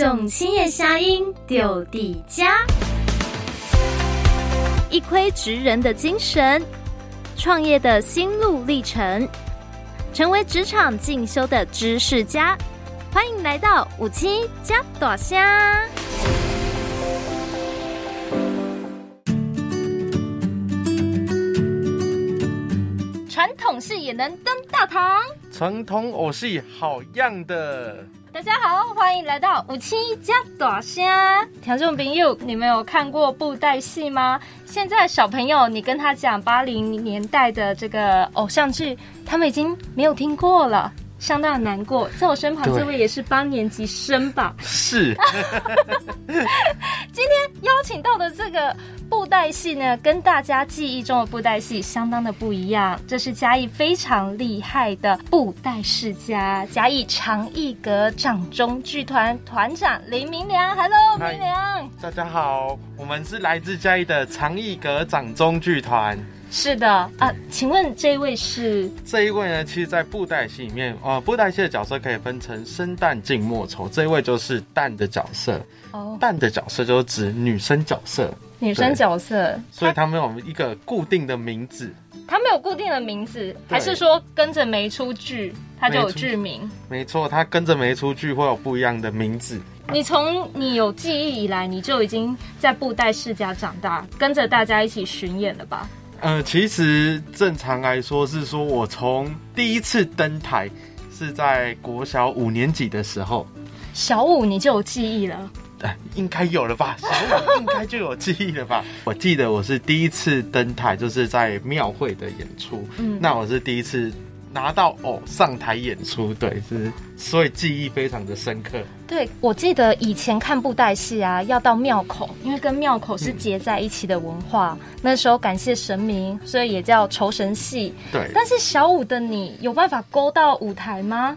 送青叶虾英丢底家，一窥职人的精神，创业的心路历程，成为职场进修的知识家。欢迎来到五七加朵虾。传统戏也能登大堂，传统偶戏好样的。大家好，欢迎来到有青嘉大声。听众朋友，你们有看过布袋戏吗？现在小朋友，你跟他讲八零年代的这个偶像剧，他们已经没有听过了。相当的难过，在我身旁这位也是八年级生吧？是。今天邀请到的这个布袋戏呢，跟大家记忆中的布袋戏相当的不一样。这是嘉义非常厉害的布袋世家，嘉义长艺阁掌中剧团团长林明良。Hello，明良。大家好，我们是来自嘉义的长艺阁掌中剧团。是的啊，请问这一位是？这一位呢，其实，在布袋戏里面，呃，布袋戏的角色可以分成生旦净末丑，这一位就是旦的角色。哦，旦的角色就是指女生角色。女生角色，所以他们有一个固定的名字。他没有固定的名字，还是说跟着每出剧，他就有剧名？没错，他跟着每出剧会有不一样的名字。你从你有记忆以来，你就已经在布袋世家长大，跟着大家一起巡演了吧？呃，其实正常来说是说，我从第一次登台是在国小五年级的时候。小五你就有记忆了？呃，应该有了吧？小五应该就有记忆了吧？我记得我是第一次登台，就是在庙会的演出。嗯，那我是第一次。拿到偶上台演出，对，是，所以记忆非常的深刻。对，我记得以前看布袋戏啊，要到庙口，因为跟庙口是结在一起的文化。嗯、那时候感谢神明，所以也叫酬神戏。对，但是小五的你有办法勾到舞台吗？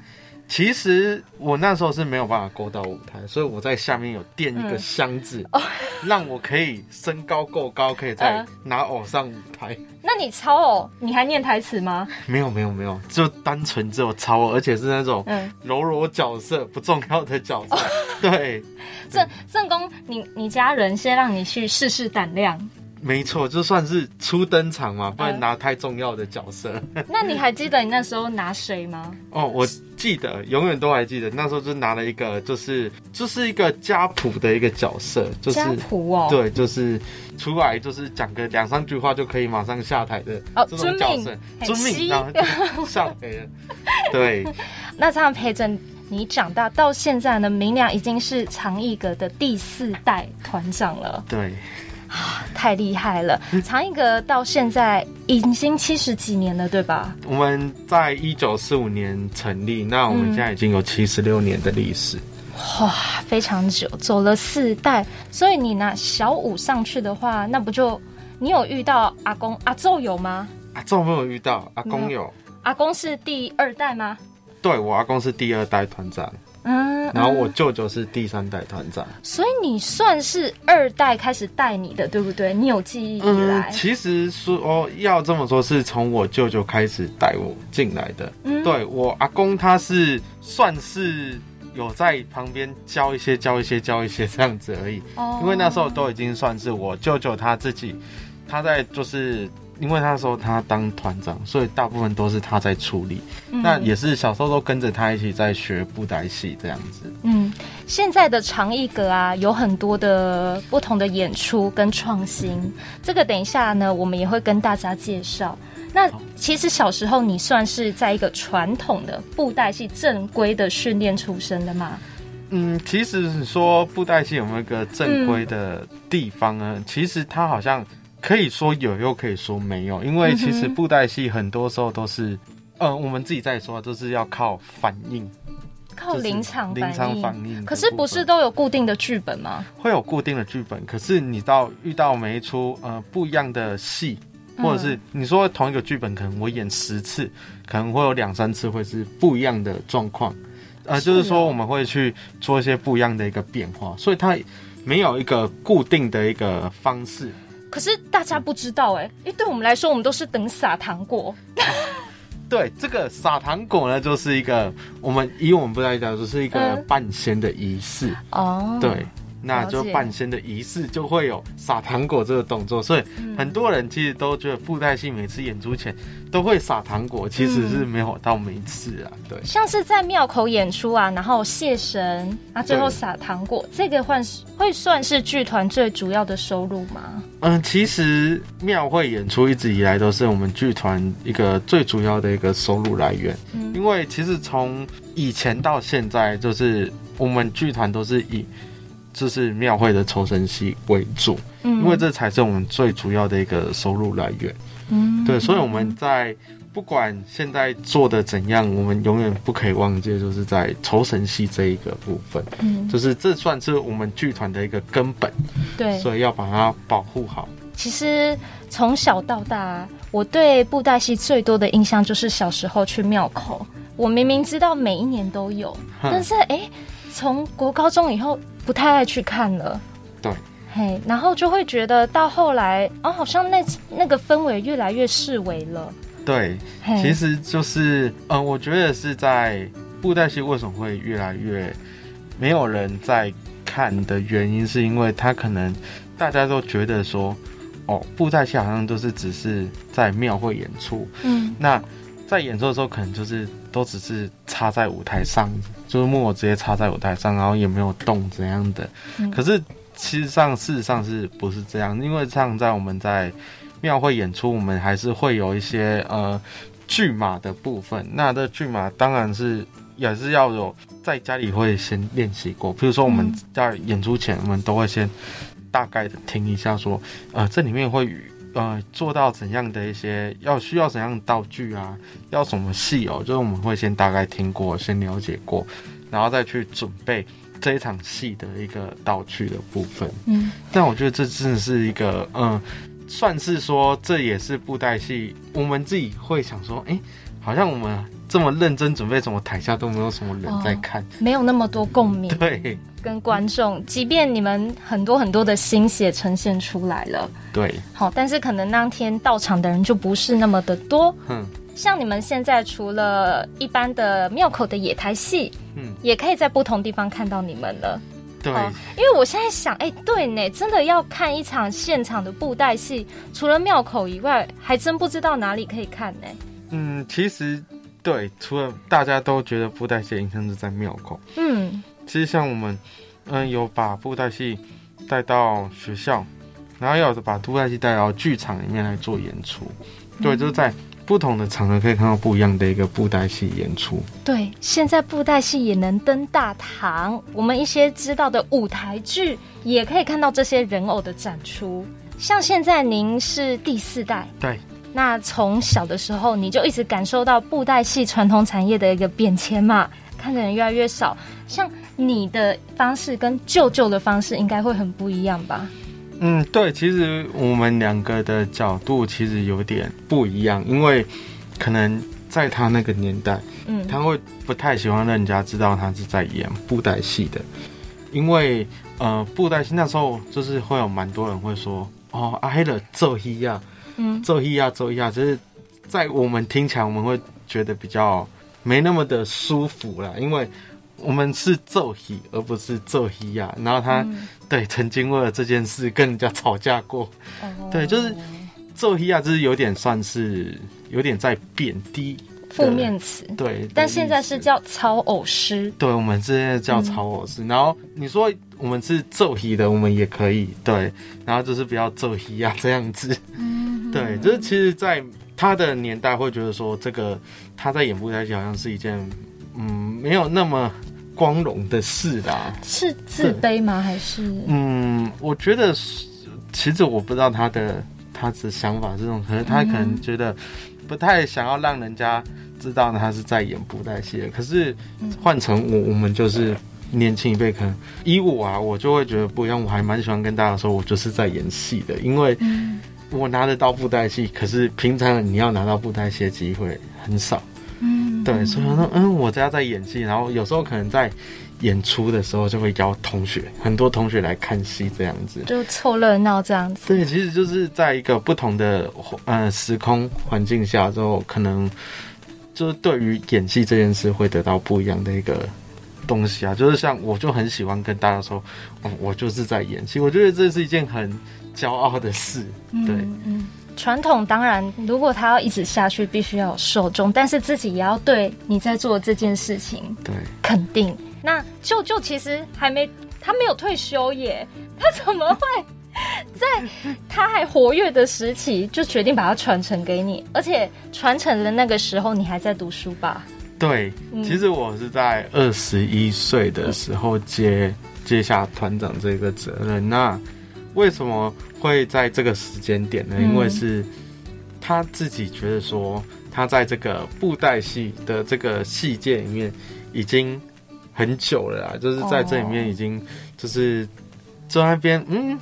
其实我那时候是没有办法勾到舞台，所以我在下面有垫一个箱子，嗯、让我可以身高够高，可以再拿偶上舞台。呃、那你操偶，你还念台词吗？没有，没有，没有，就单纯只有操偶，而且是那种柔柔角色，不重要的角色。嗯、对，正正宫，你你家人先让你去试试胆量。没错，就算是初登场嘛，不能拿太重要的角色。呃、那你还记得你那时候拿谁吗？哦，我记得，永远都还记得，那时候就拿了一个，就是就是一个家谱的一个角色，就是家谱哦，对，就是出来就是讲个两三句话就可以马上下台的这种角色，遵命，然后 上台了。对，那这样陪着你长大到现在呢，明良已经是长艺阁的第四代团长了。对。啊，太厉害了！长一阁到现在已经七十几年了，对吧？我们在一九四五年成立，那我们现在已经有七十六年的历史。哇，非常久，走了四代。所以你拿小五上去的话，那不就你有遇到阿公阿昼有吗？阿昼没有遇到，阿公有。阿公是第二代吗？对，我阿公是第二代团长。嗯，然后我舅舅是第三代团长，所以你算是二代开始带你的，对不对？你有记忆以来，嗯、其实说哦，要这么说，是从我舅舅开始带我进来的。嗯，对，我阿公他是算是有在旁边教一些、教一些、教一些这样子而已。哦，因为那时候都已经算是我舅舅他自己，他在就是。因为那时候他当团长，所以大部分都是他在处理。嗯、那也是小时候都跟着他一起在学布袋戏这样子。嗯，现在的长艺阁啊，有很多的不同的演出跟创新。这个等一下呢，我们也会跟大家介绍。那其实小时候你算是在一个传统的布袋戏正规的训练出身的吗？嗯，其实是说布袋戏有没有一个正规的地方呢？嗯、其实它好像。可以说有，又可以说没有，因为其实布袋戏很多时候都是，嗯、呃，我们自己在说，都是要靠反应，靠临场临场反应。可是不是都有固定的剧本吗？会有固定的剧本，可是你到遇到每一出呃不一样的戏，或者是你说同一个剧本，可能我演十次，可能会有两三次会是不一样的状况，呃，就是说我们会去做一些不一样的一个变化，所以它没有一个固定的一个方式。可是大家不知道哎、欸，因为对我们来说，我们都是等撒糖果。对，这个撒糖果呢，就是一个我们以我们布袋戏来讲，就是一个半仙的仪式哦。对。那就半仙的仪式就会有撒糖果这个动作，所以很多人其实都觉得布袋戏每次演出前都会撒糖果，其实是没有到每次啊。对，像是在庙口演出啊，然后谢神啊，最后撒糖果，这个会会算是剧团最主要的收入吗？嗯，其实庙会演出一直以来都是我们剧团一个最主要的一个收入来源。嗯，因为其实从以前到现在，就是我们剧团都是以。这是庙会的酬神戏为主，嗯，因为这才是我们最主要的一个收入来源，嗯，对，所以我们在不管现在做的怎样，我们永远不可以忘记，就是在酬神戏这一个部分，嗯，就是这算是我们剧团的一个根本，对，所以要把它保护好。其实从小到大，我对布袋戏最多的印象就是小时候去庙口，我明明知道每一年都有，但是哎。从国高中以后，不太爱去看了。对，嘿，然后就会觉得到后来，哦，好像那那个氛围越来越式微了。对，其实就是，嗯、呃，我觉得是在布袋戏为什么会越来越没有人在看的原因，是因为他可能大家都觉得说，哦，布袋戏好像都是只是在庙会演出，嗯，那在演出的时候，可能就是都只是插在舞台上。就是木偶直接插在舞台上，然后也没有动怎样的。嗯、可是其实上事实上是不是这样？因为像在我们在庙会演出，我们还是会有一些呃剧马的部分。那这剧马当然是也是要有在家里会先练习过。比如说我们在演出前，我们都会先大概的听一下说，说呃这里面会呃做到怎样的一些要需要怎样的道具啊，要什么戏哦，就是我们会先大概听过，先了解过。然后再去准备这一场戏的一个道具的部分，嗯，但我觉得这真的是一个，嗯，算是说这也是布袋戏，我们自己会想说，哎，好像我们这么认真准备，怎么台下都没有什么人在看，哦，没有那么多共鸣，对，跟观众，即便你们很多很多的心血呈现出来了，对，好，但是可能当天到场的人就不是那么的多，嗯。像你们现在除了一般的庙口的野台戏，嗯，也可以在不同地方看到你们了。对，因为我现在想，哎、欸，对呢，真的要看一场现场的布袋戏，除了庙口以外，还真不知道哪里可以看呢。嗯，其实对，除了大家都觉得布袋戏的印象是在庙口，嗯，其实像我们，嗯，有把布袋戏带到学校，然后要把布袋戏带到剧场里面来做演出，嗯、对，就是在。不同的场合可以看到不一样的一个布袋戏演出。对，现在布袋戏也能登大堂，我们一些知道的舞台剧也可以看到这些人偶的展出。像现在您是第四代，对，那从小的时候你就一直感受到布袋戏传统产业的一个变迁嘛，看的人越来越少。像你的方式跟舅舅的方式应该会很不一样吧？嗯，对，其实我们两个的角度其实有点不一样，因为可能在他那个年代，嗯，他会不太喜欢让人家知道他是在演布袋戏的，因为呃，布袋戏那时候就是会有蛮多人会说，哦，挨了这一呀，嗯，揍一呀，揍一呀，就是在我们听起来我们会觉得比较没那么的舒服啦，因为。我们是奏戏，而不是奏戏呀。然后他、嗯、对曾经为了这件事跟人家吵架过，哦、对，就是奏戏呀，就是有点算是有点在贬低负面词。对，但现在是叫操偶师。对，我们现在叫操偶师。嗯、然后你说我们是奏戏的，我们也可以对。然后就是不要奏戏呀这样子。嗯，对，就是其实，在他的年代会觉得说，这个他在演布袋戏好像是一件嗯没有那么。光荣的事啦，是自卑吗？还是嗯，我觉得其实我不知道他的他的想法是这种，可是他可能觉得不太想要让人家知道他是在演布袋戏。可是换成我，我们就是年轻一辈，可能以我啊，我就会觉得不一样。我还蛮喜欢跟大家说，我就是在演戏的，因为我拿得到布袋戏，可是平常你要拿到布袋戏的机会很少。嗯对，所以说，嗯，我家在演戏，然后有时候可能在演出的时候就会邀同学，很多同学来看戏，这样子就凑热闹这样子。对，其实就是在一个不同的呃时空环境下之后，可能就是对于演戏这件事会得到不一样的一个东西啊。就是像我就很喜欢跟大家说，哦，我就是在演戏。我觉得这是一件很骄傲的事。对，嗯，嗯，传统当然，如果他要一直下去，必须要有受众，但是自己也要对你在做这件事情，对，肯定。那舅舅其实还没，他没有退休耶，他怎么会？在他还活跃的时期，就决定把它传承给你，而且传承的那个时候，你还在读书吧？对，嗯、其实我是在二十一岁的时候接、嗯、接下团长这个责任。那为什么会在这个时间点呢？因为是他自己觉得说，他在这个布袋戏的这个戏界里面已经很久了啦，就是在这里面已经就是坐那边，嗯。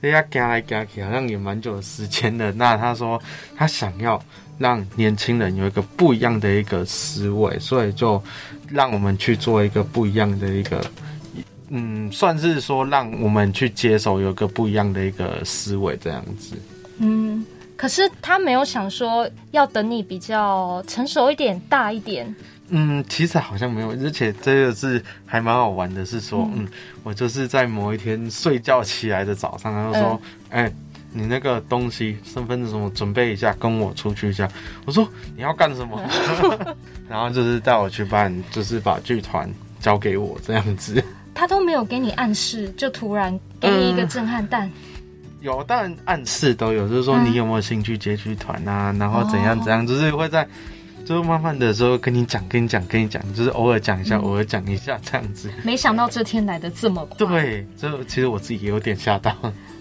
人家夹来夹去，好像也蛮久的时间了。那他说他想要让年轻人有一个不一样的一个思维，所以就让我们去做一个不一样的一个，嗯，算是说让我们去接手有个不一样的一个思维这样子。嗯，可是他没有想说要等你比较成熟一点、大一点。嗯，其实好像没有，而且这个是还蛮好玩的，是说，嗯，嗯，我就是在某一天睡觉起来的早上，他就说，哎、嗯欸，你那个东西，身份证什么，准备一下，跟我出去一下。我说你要干什么？嗯、然后就是带我去办，就是把剧团交给我这样子。他都没有给你暗示，就突然给你一个震撼弹。嗯、有，当然暗示都有，就是说你有没有兴趣接剧团啊？然后怎样怎样，就是会在。就慢慢的时候跟你讲，跟你讲，跟你讲，就是偶尔讲一下，嗯、偶尔讲一下这样子。没想到这天来的这么快。对，就其实我自己也有点吓到。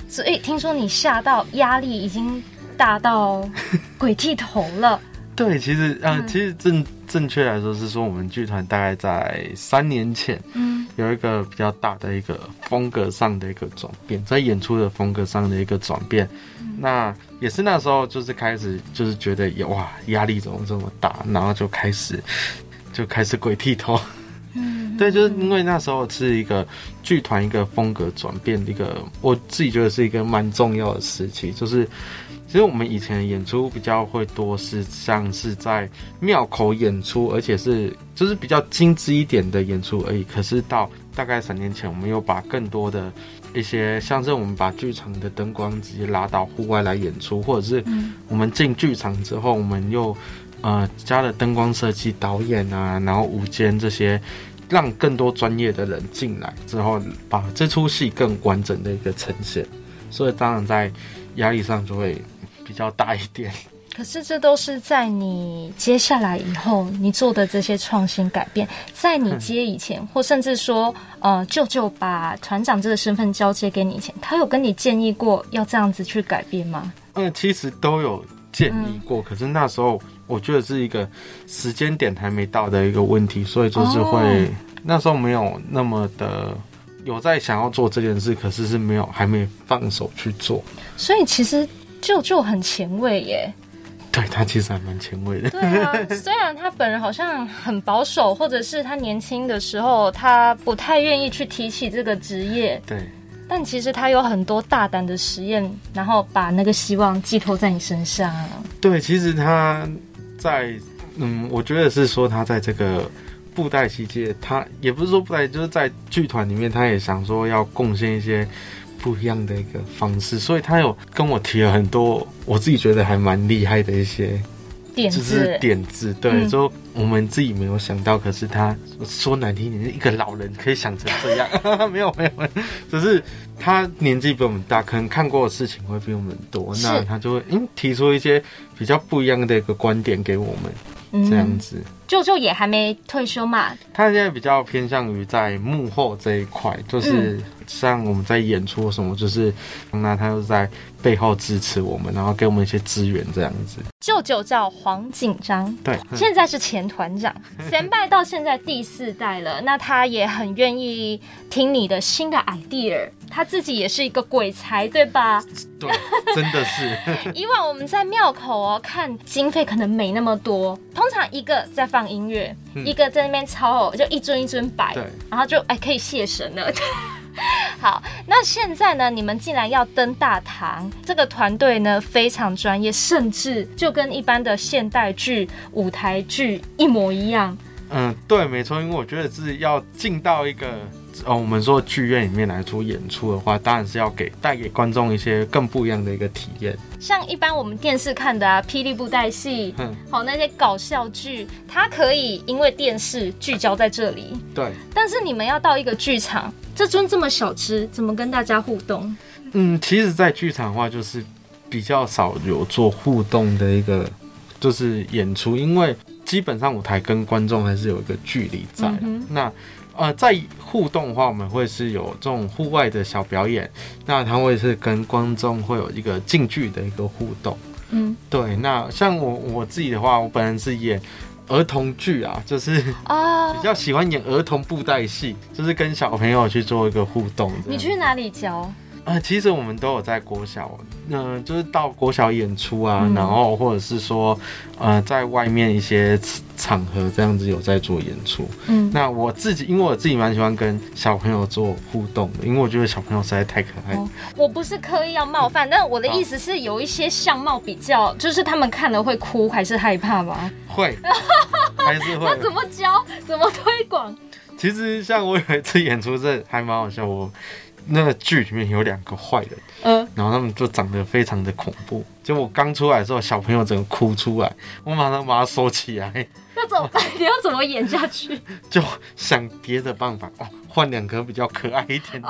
所以听说你吓到，压力已经大到鬼剃头了。对，其实啊、呃，其实正正确来说是说，我们剧团大概在三年前，嗯，有一个比较大的一个风格上的一个转变，在演出的风格上的一个转变。嗯、那也是那时候，就是开始就是觉得哇，压力怎么这么大，然后就开始就开始鬼剃头。嗯，对，就是因为那时候是一个剧团一个风格转变的一个，我自己觉得是一个蛮重要的时期，就是。其实我们以前演出比较会多，是像是在庙口演出，而且是就是比较精致一点的演出而已。可是到大概三年前，我们又把更多的一些，像是我们把剧场的灯光直接拉到户外来演出，或者是我们进剧场之后，我们又呃加了灯光设计、导演啊，然后舞间这些，让更多专业的人进来之后，把这出戏更完整的一个呈现。所以当然在压力上就会。比较大一点，可是这都是在你接下来以后你做的这些创新改变，在你接以前，或甚至说，呃，舅舅把团长这个身份交接给你以前，他有跟你建议过要这样子去改变吗？嗯，其实都有建议过，嗯、可是那时候我觉得是一个时间点还没到的一个问题，所以就是会、哦、那时候没有那么的有在想要做这件事，可是是没有还没放手去做，所以其实。舅舅很前卫耶，对，他其实还蛮前卫的。对啊，虽然他本人好像很保守，或者是他年轻的时候他不太愿意去提起这个职业，对，但其实他有很多大胆的实验，然后把那个希望寄托在你身上。对，其实他在，嗯，我觉得是说他在这个布袋戏界，他也不是说布袋，就是在剧团里面，他也想说要贡献一些。不一样的一个方式，所以他有跟我提了很多我自己觉得还蛮厉害的一些点子，就是点子，对，嗯、就我们自己没有想到，可是他说难听点，一个老人可以想成这样，没有没有，只是他年纪比我们大，可能看过的事情会比我们多，那他就会嗯提出一些比较不一样的一个观点给我们，这样子。舅舅、嗯、也还没退休嘛？他现在比较偏向于在幕后这一块，就是。嗯像我们在演出什么，就是那他就在背后支持我们，然后给我们一些资源这样子。舅舅叫黄锦章，对，现在是前团长，前辈到现在第四代了。那他也很愿意听你的新的 idea，他自己也是一个鬼才，对吧？对，真的是。以往我们在庙口哦看经费可能没那么多，通常一个在放音乐，嗯、一个在那边操偶，就一尊一尊摆，然后就哎可以谢神了。好，那现在呢？你们既然要登大堂，这个团队呢非常专业，甚至就跟一般的现代剧、舞台剧一模一样。嗯，对，没错，因为我觉得是要进到一个。哦，我们说剧院里面来做演出的话，当然是要给带给观众一些更不一样的一个体验。像一般我们电视看的啊，霹雳布袋戏，嗯，好那些搞笑剧，它可以因为电视聚焦在这里。对。但是你们要到一个剧场，这尊这么小只，怎么跟大家互动？嗯，其实，在剧场的话，就是比较少有做互动的一个，就是演出，因为基本上舞台跟观众还是有一个距离在。嗯、那。呃，在互动的话，我们会是有这种户外的小表演，那它会是跟观众会有一个近距的一个互动。嗯，对。那像我我自己的话，我本人是演儿童剧啊，就是啊，比较喜欢演儿童布袋戏，就是跟小朋友去做一个互动。你去哪里教？呃，其实我们都有在国小，嗯、呃，就是到国小演出啊，嗯、然后或者是说，呃，在外面一些场合这样子有在做演出。嗯，那我自己，因为我自己蛮喜欢跟小朋友做互动的，因为我觉得小朋友实在太可爱。哦、我不是刻意要冒犯，但我的意思是有一些相貌比较，就是他们看了会哭还是害怕吧？会，还是会。那怎么教？怎么推广？其实像我有一次演出，这还蛮好笑。我。那个剧里面有两个坏人，嗯，然后他们就长得非常的恐怖。就我刚出来的时候，小朋友整个哭出来，我马上把它收起来。那怎么办？你要怎么演下去？就想别的办法哦，换两个比较可爱一点的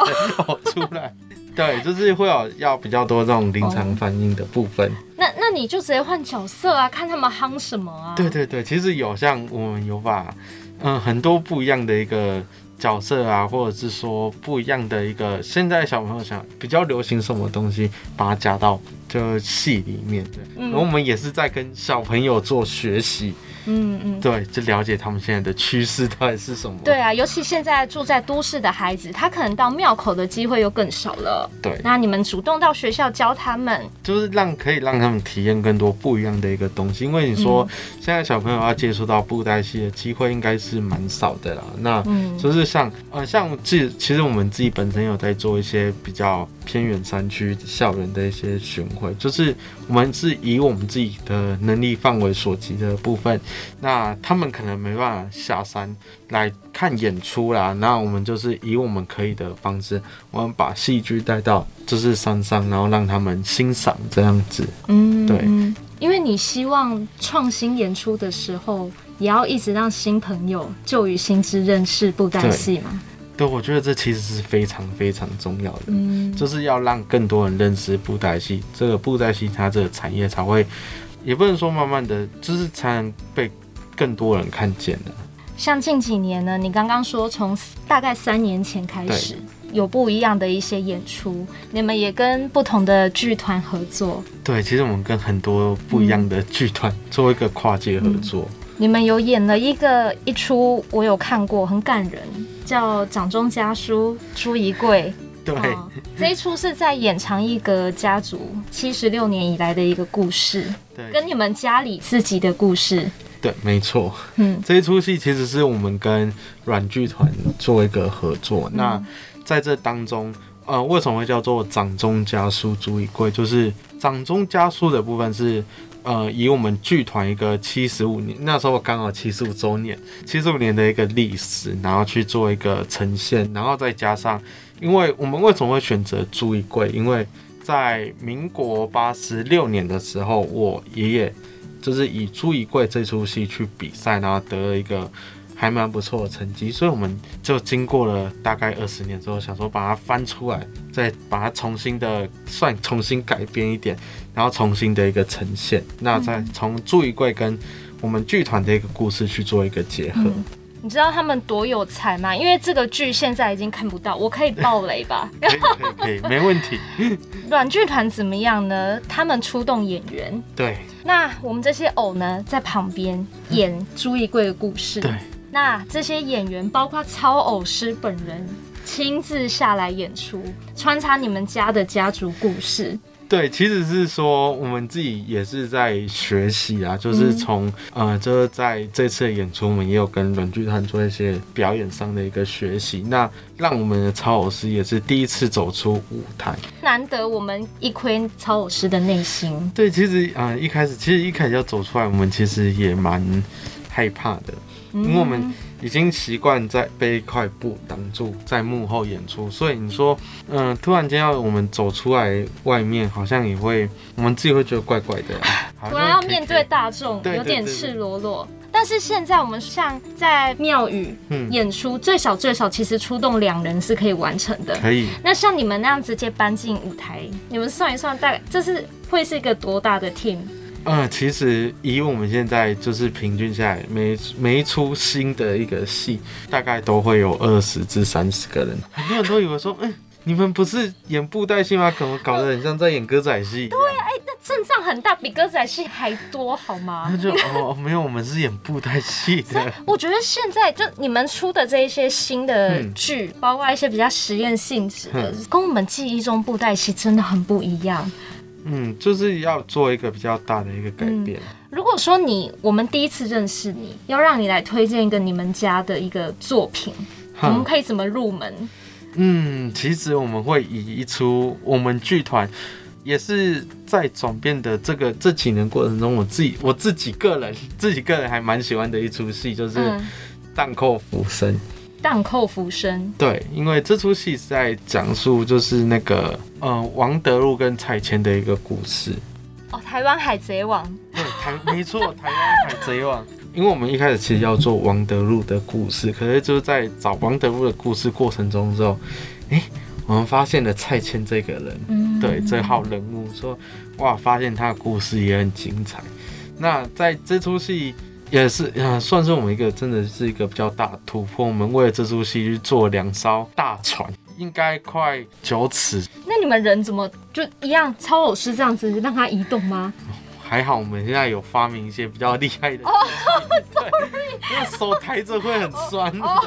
哦出来。对，就是会有要比较多这种临场反应的部分。那那你就直接换角色啊，看他们夯什么啊？对对对，其实有像我们有把嗯很多不一样的一个。角色啊，或者是说不一样的一个，现在小朋友想比较流行什么东西，把它加到就戏里面的，然后我们也是在跟小朋友做学习。嗯嗯，对，就了解他们现在的趋势到底是什么。对啊，尤其现在住在都市的孩子，他可能到庙口的机会又更少了。对，那你们主动到学校教他们，就是让可以让他们体验更多不一样的一个东西。因为你说、嗯、现在小朋友要接触到布袋戏的机会应该是蛮少的啦。那就是像呃，像自己其实我们自己本身有在做一些比较偏远山区校园的一些巡回，就是我们是以我们自己的能力范围所及的部分。那他们可能没办法下山来看演出啦，那我们就是以我们可以的方式，我们把戏剧带到就是山上，然后让他们欣赏这样子。嗯，对，因为你希望创新演出的时候，也要一直让新朋友旧与新知认识布袋戏嘛。对，我觉得这其实是非常非常重要的，嗯，就是要让更多人认识布袋戏，这个布袋戏它这个产业才会。也不能说慢慢的，就是才能被更多人看见的。像近几年呢，你刚刚说从大概三年前开始有不一样的一些演出，你们也跟不同的剧团合作。对，其实我们跟很多不一样的剧团做一个跨界合作。嗯，你们有演了一个一出，我有看过，很感人，叫《掌中家书》朱一贵。对、哦，这一出是在演长一阁家族七十六年以来的一个故事，对，跟你们家里自己的故事。对，没错。嗯，这一出戏其实是我们跟软剧团做一个合作。嗯、那在这当中，呃，为什么会叫做掌中家书足以贵？就是掌中家书的部分是，呃，以我们剧团一个七十五年，那时候刚好七十五周年，七十五年的一个历史，然后去做一个呈现，然后再加上。因为我们为什么会选择朱一贵？因为在民国八十六年的时候，我爷爷就是以朱一贵这出戏去比赛，然后得了一个还蛮不错的成绩，所以我们就经过了大概二十年之后，想说把它翻出来，再把它重新的算重新改编一点，然后重新的一个呈现，那再从朱一贵跟我们剧团的一个故事去做一个结合。嗯你知道他们多有才吗？因为这个剧现在已经看不到，我可以爆雷吧？可以可以，没问题。软剧团怎么样呢？他们出动演员，对。那我们这些偶呢，在旁边演朱一贵的故事。对。那这些演员，包括超偶师本人，亲自下来演出，穿插你们家的家族故事。对，其实是说我们自己也是在学习啊，就是从、嗯、呃，就是在这次的演出，我们也有跟软剧团做一些表演上的一个学习，那让我们的超偶师也是第一次走出舞台，难得我们一窥超偶师的内心。对，其实啊、呃，一开始其实一开始要走出来，我们其实也蛮害怕的，因为我们。已经习惯在被一块布挡住，在幕后演出，所以你说，嗯、呃，突然间要我们走出来外面，好像也会，我们自己会觉得怪怪的、啊。突然要面对大众，有点赤裸裸。但是现在我们像在庙宇演出，嗯、最少最少其实出动两人是可以完成的。可以。那像你们那样直接搬进舞台，你们算一算，大概这是会是一个多大的 team？嗯，其实以我们现在就是平均下来，每每一出新的一个戏，大概都会有二十至三十个人。很多人都以为说，嗯，你们不是演布袋戏吗？怎么搞得很像在演歌仔戏。对，哎、欸，那阵仗很大，比歌仔戏还多，好吗？那就哦，没有，我们是演布袋戏的。我觉得现在就你们出的这一些新的剧，嗯、包括一些比较实验性质的，嗯、跟我们记忆中布袋戏真的很不一样。嗯，就是要做一个比较大的一个改变。嗯，如果说你我们第一次认识你，要让你来推荐一个你们家的一个作品，我们可以怎么入门？嗯，其实我们会以一出我们剧团也是在转变的这个这几年过程中，我自己我自己个人自己个人还蛮喜欢的一出戏，就是《荡寇浮生》。荡寇浮生，对，因为这出戏是在讲述就是那个呃王德禄跟蔡牵的一个故事。哦，台湾海贼王。对，台没错，台湾海贼王。因为我们一开始其实要做王德禄的故事，可是就是在找王德禄的故事过程中之后，哎，我们发现了蔡牵这个人，嗯，对，这号人物，说哇，发现他的故事也很精彩。那在这出戏。也是啊，算是我们一个真的是一个比较大的突破。我们为了这出戏去做两艘大船，应该快九尺。那你们人怎么就一样超偶师这样子让它移动吗？还好我们现在有发明一些比较厉害的哦，sorry，因为手抬着会很酸，oh, oh.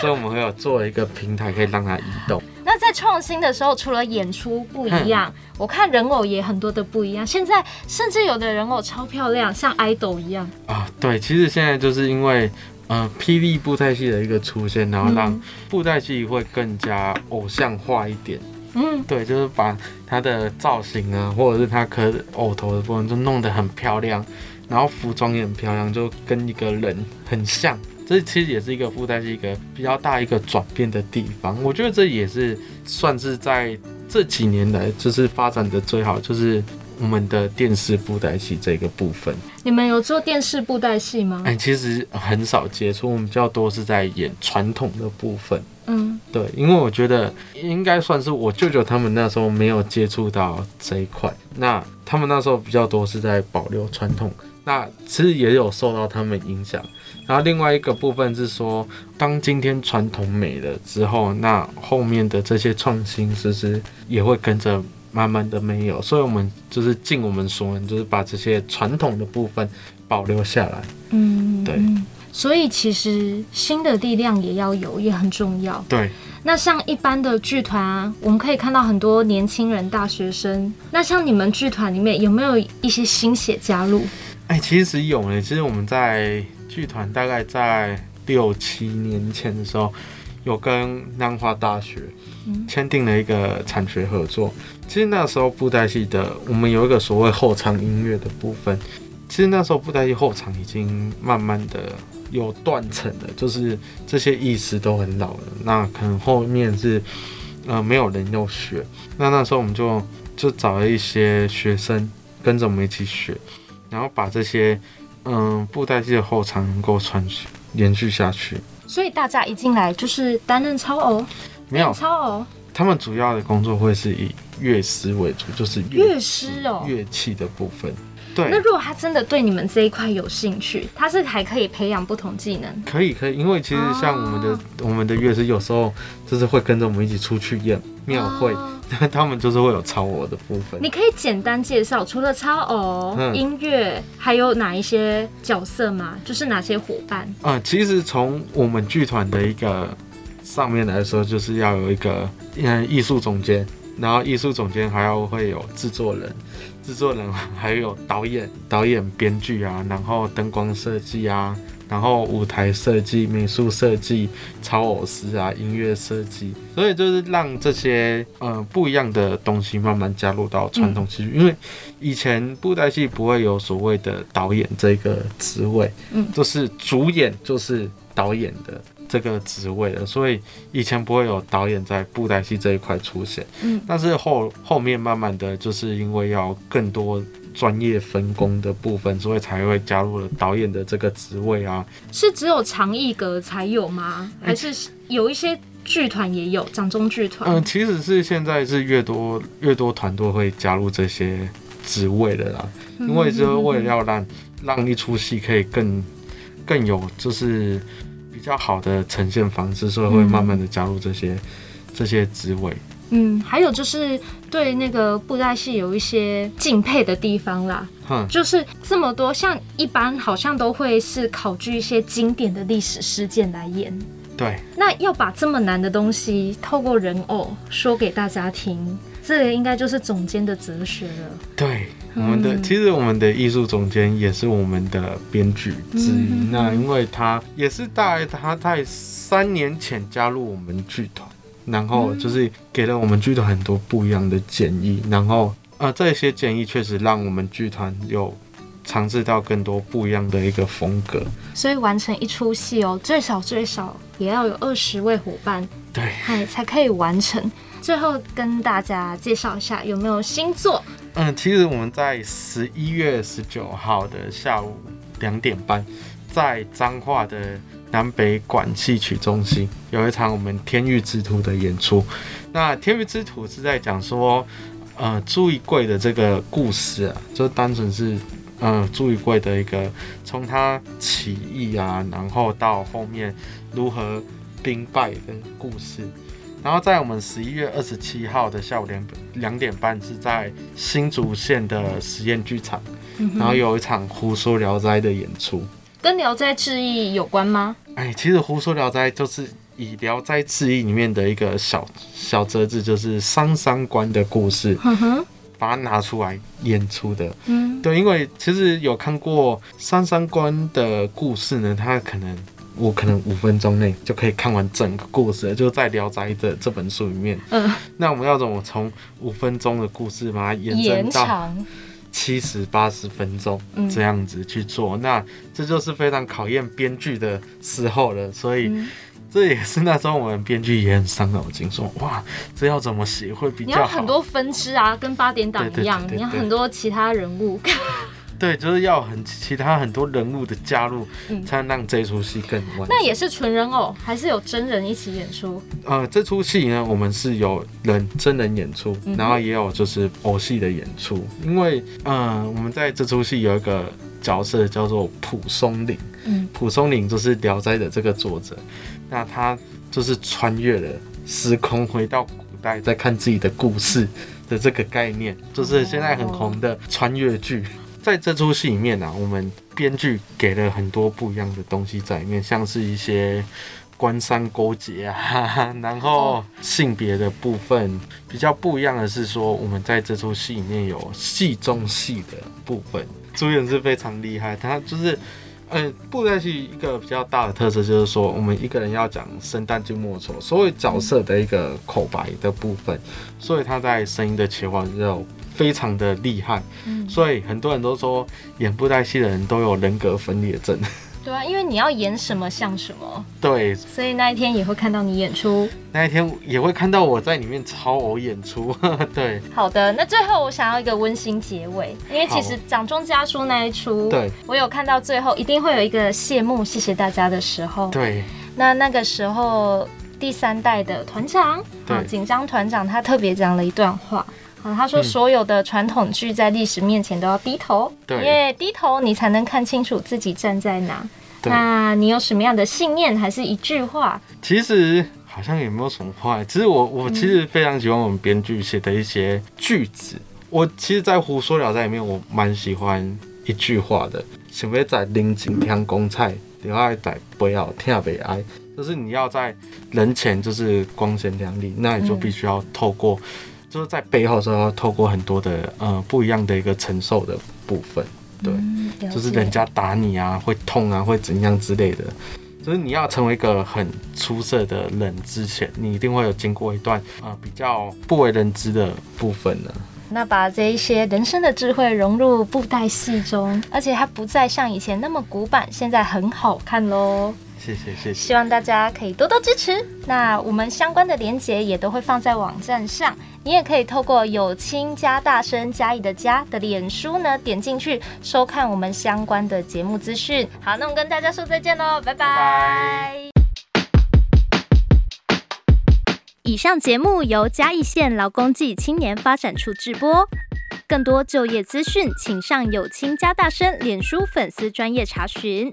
所以我们会有做一个平台可以让它移动。那在创新的时候，除了演出不一样，我看人偶也很多的不一样。现在甚至有的人偶超漂亮，像 idol 一样啊。对，其实现在就是因为呃霹雳布袋戏的一个出现，然后让布袋戏会更加偶像化一点。嗯，对，就是把它的造型啊，或者是它可偶头的部分，就弄得很漂亮，然后服装也很漂亮，就跟一个人很像。这其实也是一个附带，是一个比较大一个转变的地方。我觉得这也是算是在这几年来就是发展的最好，就是我们的电视布袋戏这个部分。你们有做电视布袋戏吗？哎，其实很少接触，我们比较多是在演传统的部分。嗯，对，因为我觉得应该算是我舅舅他们那时候没有接触到这一块，那他们那时候比较多是在保留传统，那其实也有受到他们影响。然后另外一个部分是说，当今天传统没了之后，那后面的这些创新其实也会跟着慢慢的没有，所以我们就是尽我们所能，就是把这些传统的部分保留下来。嗯，对。所以其实新的力量也要有，也很重要。对。那像一般的剧团啊，我们可以看到很多年轻人、大学生。那像你们剧团里面有没有一些新血加入？哎，其实有诶。其实我们在剧团大概在六七年前的时候，有跟南华大学签订了一个产学合作。其实那时候布袋戏的，我们有一个所谓后场音乐的部分。其实那时候布袋戏后场已经慢慢的。有断层了，就是这些意识都很老了，那可能后面是呃没有人要学，那那时候我们就就找了一些学生跟着我们一起学，然后把这些嗯布袋戏的后场能够传续延续下去。所以大家一进来就是担任超偶，没有超偶，他们主要的工作会是以乐师为主，就是乐师哦，乐器的部分。对，那如果他真的对你们这一块有兴趣，他是还可以培养不同技能。可以，可以，因为其实像我们的、哦、我们的乐师有时候就是会跟着我们一起出去演庙会，那、哦、他们就是会有超偶的部分。你可以简单介绍，除了超偶、嗯、音乐，还有哪一些角色吗？就是哪些伙伴？啊、嗯，其实从我们剧团的一个上面来说，就是要有一个嗯艺术总监。然后艺术总监还要会有制作人，制作人还有导演、导演、编剧啊，然后灯光设计啊。然后舞台设计、美术设计、超偶师啊、音乐设计，所以就是让这些呃不一样的东西慢慢加入到传统戏剧。嗯、因为以前布袋戏不会有所谓的导演这个职位，嗯，就是主演就是导演的这个职位的，所以以前不会有导演在布袋戏这一块出现，嗯，但是后后面慢慢的就是因为要更多。专业分工的部分，所以才会加入了导演的这个职位啊。是只有长艺阁才有吗？还是有一些剧团也有掌中剧团？嗯，其实是现在是越多越多团队会加入这些职位的啦，因为就是为了要让让一出戏可以更更有就是比较好的呈现方式，所以会慢慢的加入这些这些职位。嗯，还有就是对那个布袋戏有一些敬佩的地方啦。嗯，就是这么多，像一般好像都会是考据一些经典的历史事件来演。对。那要把这么难的东西透过人偶说给大家听，这个应该就是总监的哲学了。对，我们的、嗯、其实我们的艺术总监也是我们的编剧之一。嗯、那因为他也是大概他在三年前加入我们剧团。然后就是给了我们剧团很多不一样的建议，然后啊，这些建议确实让我们剧团有尝试到更多不一样的一个风格。所以完成一出戏哦，最少最少也要有二十位伙伴，对，哎，才可以完成。最后跟大家介绍一下有没有新作？嗯，其实我们在十一月十九号的下午两点半，在彰化的。南北管戏曲中心有一场我们《天域之徒》的演出。那《天域之徒》是在讲说，呃，朱一贵的这个故事啊，就单纯是，呃，朱一贵的一个从他起义啊，然后到后面如何兵败的故事。然后在我们十一月二十七号的下午两两点半，是在新竹县的实验剧场，然后有一场《胡说聊斋》的演出。跟《聊斋志异》有关吗？哎，其实《胡说聊斋》就是以《聊斋志异》里面的一个小小折子，就是商三官的故事，把它拿出来演出的。嗯，对，因为其实有看过三三官的故事呢，它可能我可能五分钟内就可以看完整个故事了，就在《聊斋》的这本书里面。嗯，那我们要怎么从五分钟的故事把它延伸到？七十八十分钟这样子去做，嗯、那这就是非常考验编剧的时候了。所以这也是那时候我们编剧也很伤脑筋，说哇，这要怎么写会比较好？你要很多分支啊，跟八点档一样，你要很多其他人物。对，就是要很其他很多人物的加入，嗯、才能让这出戏更完。那也是纯人偶，还是有真人一起演出？呃，这出戏呢，我们是有人真人演出，然后也有就是偶戏的演出。因为，呃，我们在这出戏有一个角色叫做蒲松龄，嗯，蒲松龄就是《聊斋》的这个作者，那他就是穿越了时空，回到古代，在看自己的故事的这个概念，就是现在很红的穿越剧。在这出戏里面呢、我们编剧给了很多不一样的东西在里面，像是一些官商勾结啊，然后性别的部分比较不一样的是说，我们在这出戏里面有戏中戏的部分，主演是非常厉害，他就是，呃，布袋戏一个比较大的特色就是说，我们一个人要讲生旦净末丑，所有角色的一个口白的部分，所以他在声音的切换之后。非常的厉害，嗯，所以很多人都说演布袋戏的人都有人格分裂症。对啊，因为你要演什么像什么。对，所以那一天也会看到你演出。那一天也会看到我在里面超偶演出。对，好的，那最后我想要一个温馨结尾，因为其实掌中家书那一出，对，我有看到最后一定会有一个谢幕，谢谢大家的时候。对，那那个时候第三代的团长，啊，紧张团长他特别讲了一段话。嗯，他说：“所有的传统剧在历史面前都要低头，对，因为低头你才能看清楚自己站在哪。那你有什么样的信念，还是一句话？其实好像也没有什么话。其实我我其实非常喜欢我们编剧写的一些句子。嗯、我其实，在《胡说聊斋》里面，我蛮喜欢一句话的：想要在人前听光彩，就要在背后听悲哀。就是你要在人前就是光鲜亮丽，那你就必须要透过。”就是在背后时候要透过很多的呃不一样的一个承受的部分，对，嗯、就是人家打你啊，会痛啊，会怎样之类的。就是你要成为一个很出色的人之前，你一定会有经过一段啊、呃、比较不为人知的部分呢。那把这一些人生的智慧融入布袋戏中，而且它不再像以前那么古板，现在很好看喽。谢谢谢谢，希望大家可以多多支持。那我们相关的连接也都会放在网站上，你也可以透过有青加大声嘉义的嘉的脸书呢，点进去收看我们相关的节目资讯。好，那我们跟大家说再见喽，拜拜。以上节目由嘉义县劳工暨青年发展处制播，更多就业资讯，请上有青加大声脸书粉丝专业查询。